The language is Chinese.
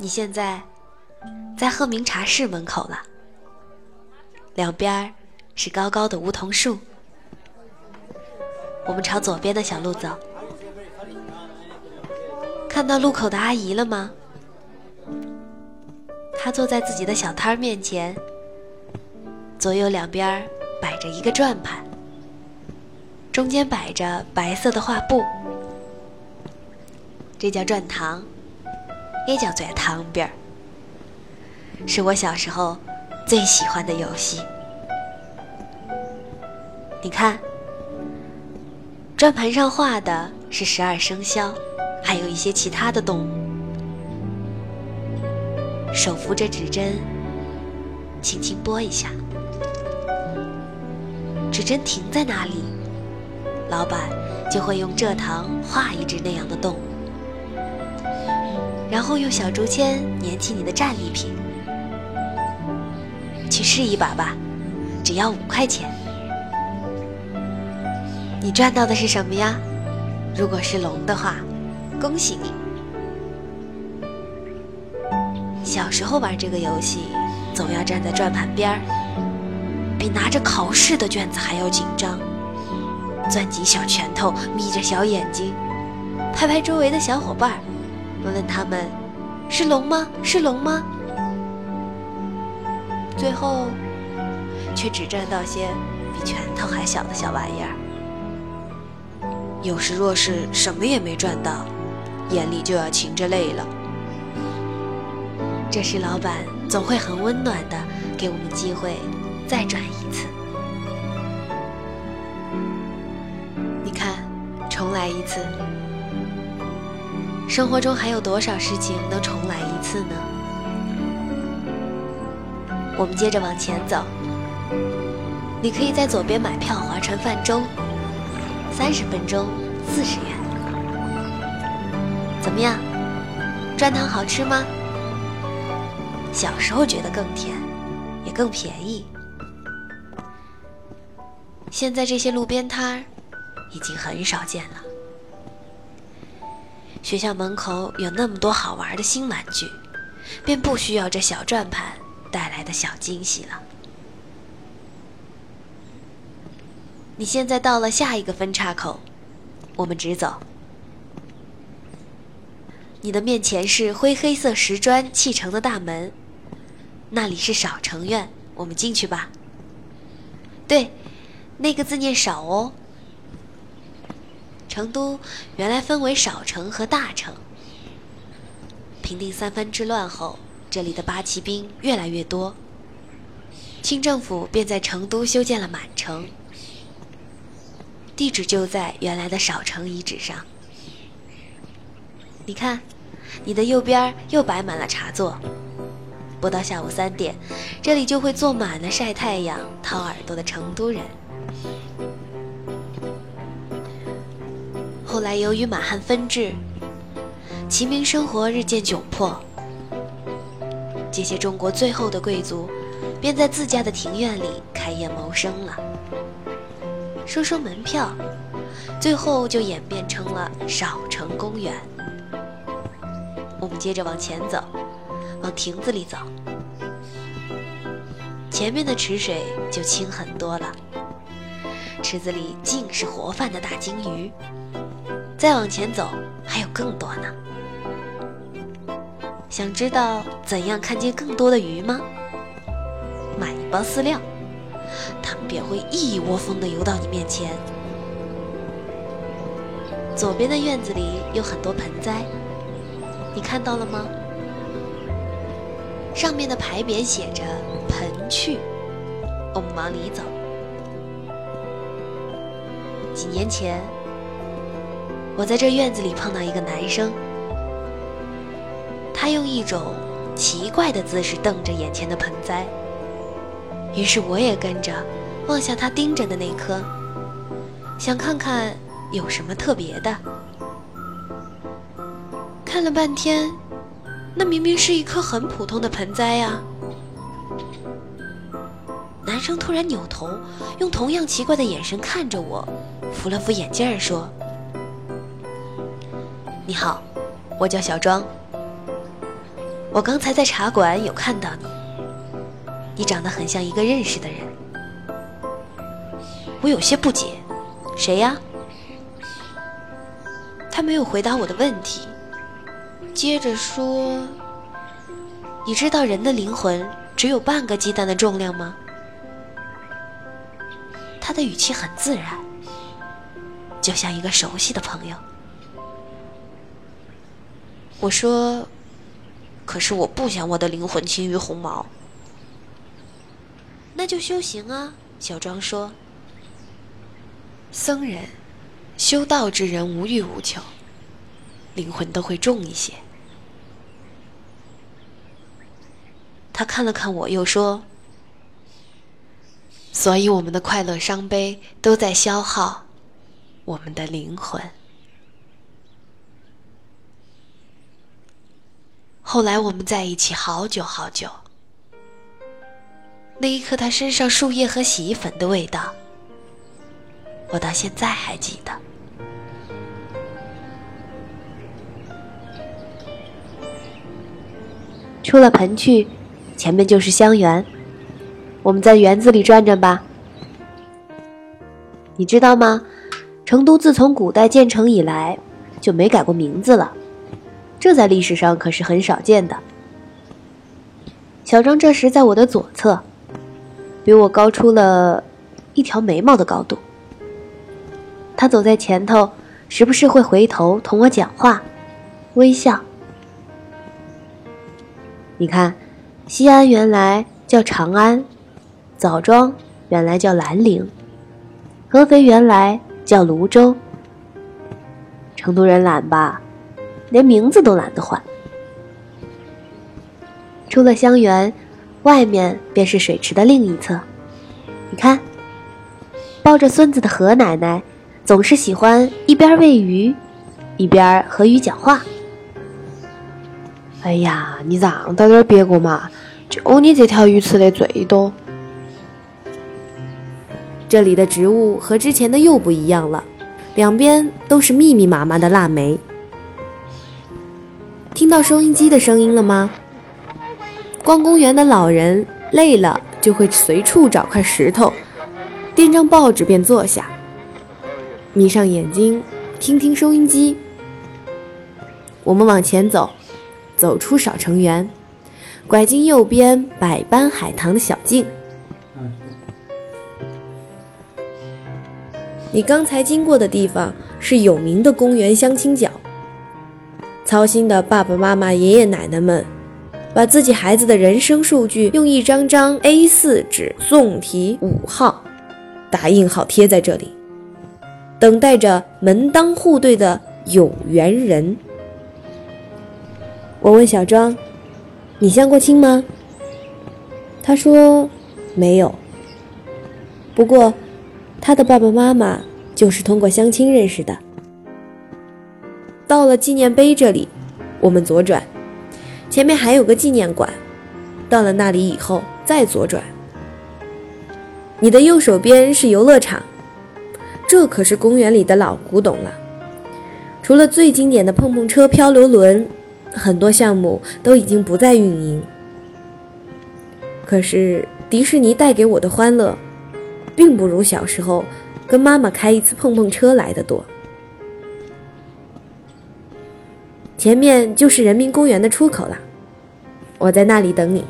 你现在在鹤鸣茶室门口了，两边是高高的梧桐树。我们朝左边的小路走，看到路口的阿姨了吗？她坐在自己的小摊儿面前，左右两边摆着一个转盘，中间摆着白色的画布，这叫转堂。也叫做糖饼儿，是我小时候最喜欢的游戏。你看，转盘上画的是十二生肖，还有一些其他的动物。手扶着指针，轻轻拨一下，指针停在哪里，老板就会用蔗糖画一只那样的动物。然后用小竹签粘起你的战利品，去试一把吧，只要五块钱。你赚到的是什么呀？如果是龙的话，恭喜你。小时候玩这个游戏，总要站在转盘边儿，比拿着考试的卷子还要紧张，攥紧小拳头，眯着小眼睛，拍拍周围的小伙伴儿。问他们，是龙吗？是龙吗？最后，却只赚到些比拳头还小的小玩意儿。有时若是什么也没赚到，眼里就要噙着泪了。这时，老板总会很温暖的给我们机会，再转一次。你看，重来一次。生活中还有多少事情能重来一次呢？我们接着往前走。你可以在左边买票划船泛舟，三十分钟四十元。怎么样？砖糖好吃吗？小时候觉得更甜，也更便宜。现在这些路边摊儿已经很少见了。学校门口有那么多好玩的新玩具，便不需要这小转盘带来的小惊喜了。你现在到了下一个分岔口，我们直走。你的面前是灰黑色石砖砌成的大门，那里是少城院，我们进去吧。对，那个字念少哦。成都原来分为少城和大城。平定三藩之乱后，这里的八旗兵越来越多，清政府便在成都修建了满城，地址就在原来的少城遗址上。你看，你的右边又摆满了茶座，不到下午三点，这里就会坐满了晒太阳、掏耳朵的成都人。后来，由于满汉分治，齐民生活日渐窘迫，这些中国最后的贵族便在自家的庭院里开业谋生了，收收门票，最后就演变成了少城公园。我们接着往前走，往亭子里走，前面的池水就清很多了，池子里尽是活泛的大金鱼。再往前走，还有更多呢。想知道怎样看见更多的鱼吗？买一包饲料，它们便会一窝蜂地游到你面前。左边的院子里有很多盆栽，你看到了吗？上面的牌匾写着“盆趣”。我们往里走。几年前。我在这院子里碰到一个男生，他用一种奇怪的姿势瞪着眼前的盆栽，于是我也跟着望向他盯着的那颗，想看看有什么特别的。看了半天，那明明是一颗很普通的盆栽呀。男生突然扭头，用同样奇怪的眼神看着我，扶了扶眼镜说。你好，我叫小庄。我刚才在茶馆有看到你，你长得很像一个认识的人。我有些不解，谁呀？他没有回答我的问题，接着说：“你知道人的灵魂只有半个鸡蛋的重量吗？”他的语气很自然，就像一个熟悉的朋友。我说：“可是我不想我的灵魂轻于鸿毛。”那就修行啊，小庄说。僧人、修道之人无欲无求，灵魂都会重一些。他看了看我，又说：“所以我们的快乐、伤悲都在消耗我们的灵魂。”后来我们在一起好久好久，那一刻他身上树叶和洗衣粉的味道。我到现在还记得。出了盆去，前面就是香园。我们在园子里转转吧。你知道吗？成都自从古代建成以来，就没改过名字了。这在历史上可是很少见的。小张这时在我的左侧，比我高出了一条眉毛的高度。他走在前头，时不时会回头同我讲话，微笑。你看，西安原来叫长安，枣庄原来叫兰陵，合肥原来叫泸州。成都人懒吧，连名字都懒得换。出了香园，外面便是水池的另一侧。你看，抱着孙子的何奶奶。总是喜欢一边喂鱼，一边和鱼讲话。哎呀，你让到点别个嘛！就你这条鱼吃的最多。这里的植物和之前的又不一样了，两边都是密密麻麻的腊梅。听到收音机的声音了吗？逛公园的老人累了就会随处找块石头，垫张报纸便坐下。眯上眼睛，听听收音机。我们往前走，走出少城园，拐进右边百般海棠的小径。你刚才经过的地方是有名的公园相亲角。操心的爸爸妈妈、爷爷奶奶们，把自己孩子的人生数据用一张张 A4 纸纵题五号，打印好贴在这里。等待着门当户对的有缘人。我问小庄：“你相过亲吗？”他说：“没有。”不过，他的爸爸妈妈就是通过相亲认识的。到了纪念碑这里，我们左转，前面还有个纪念馆。到了那里以后，再左转。你的右手边是游乐场。这可是公园里的老古董了，除了最经典的碰碰车、漂流轮，很多项目都已经不再运营。可是迪士尼带给我的欢乐，并不如小时候跟妈妈开一次碰碰车来的多。前面就是人民公园的出口了，我在那里等你。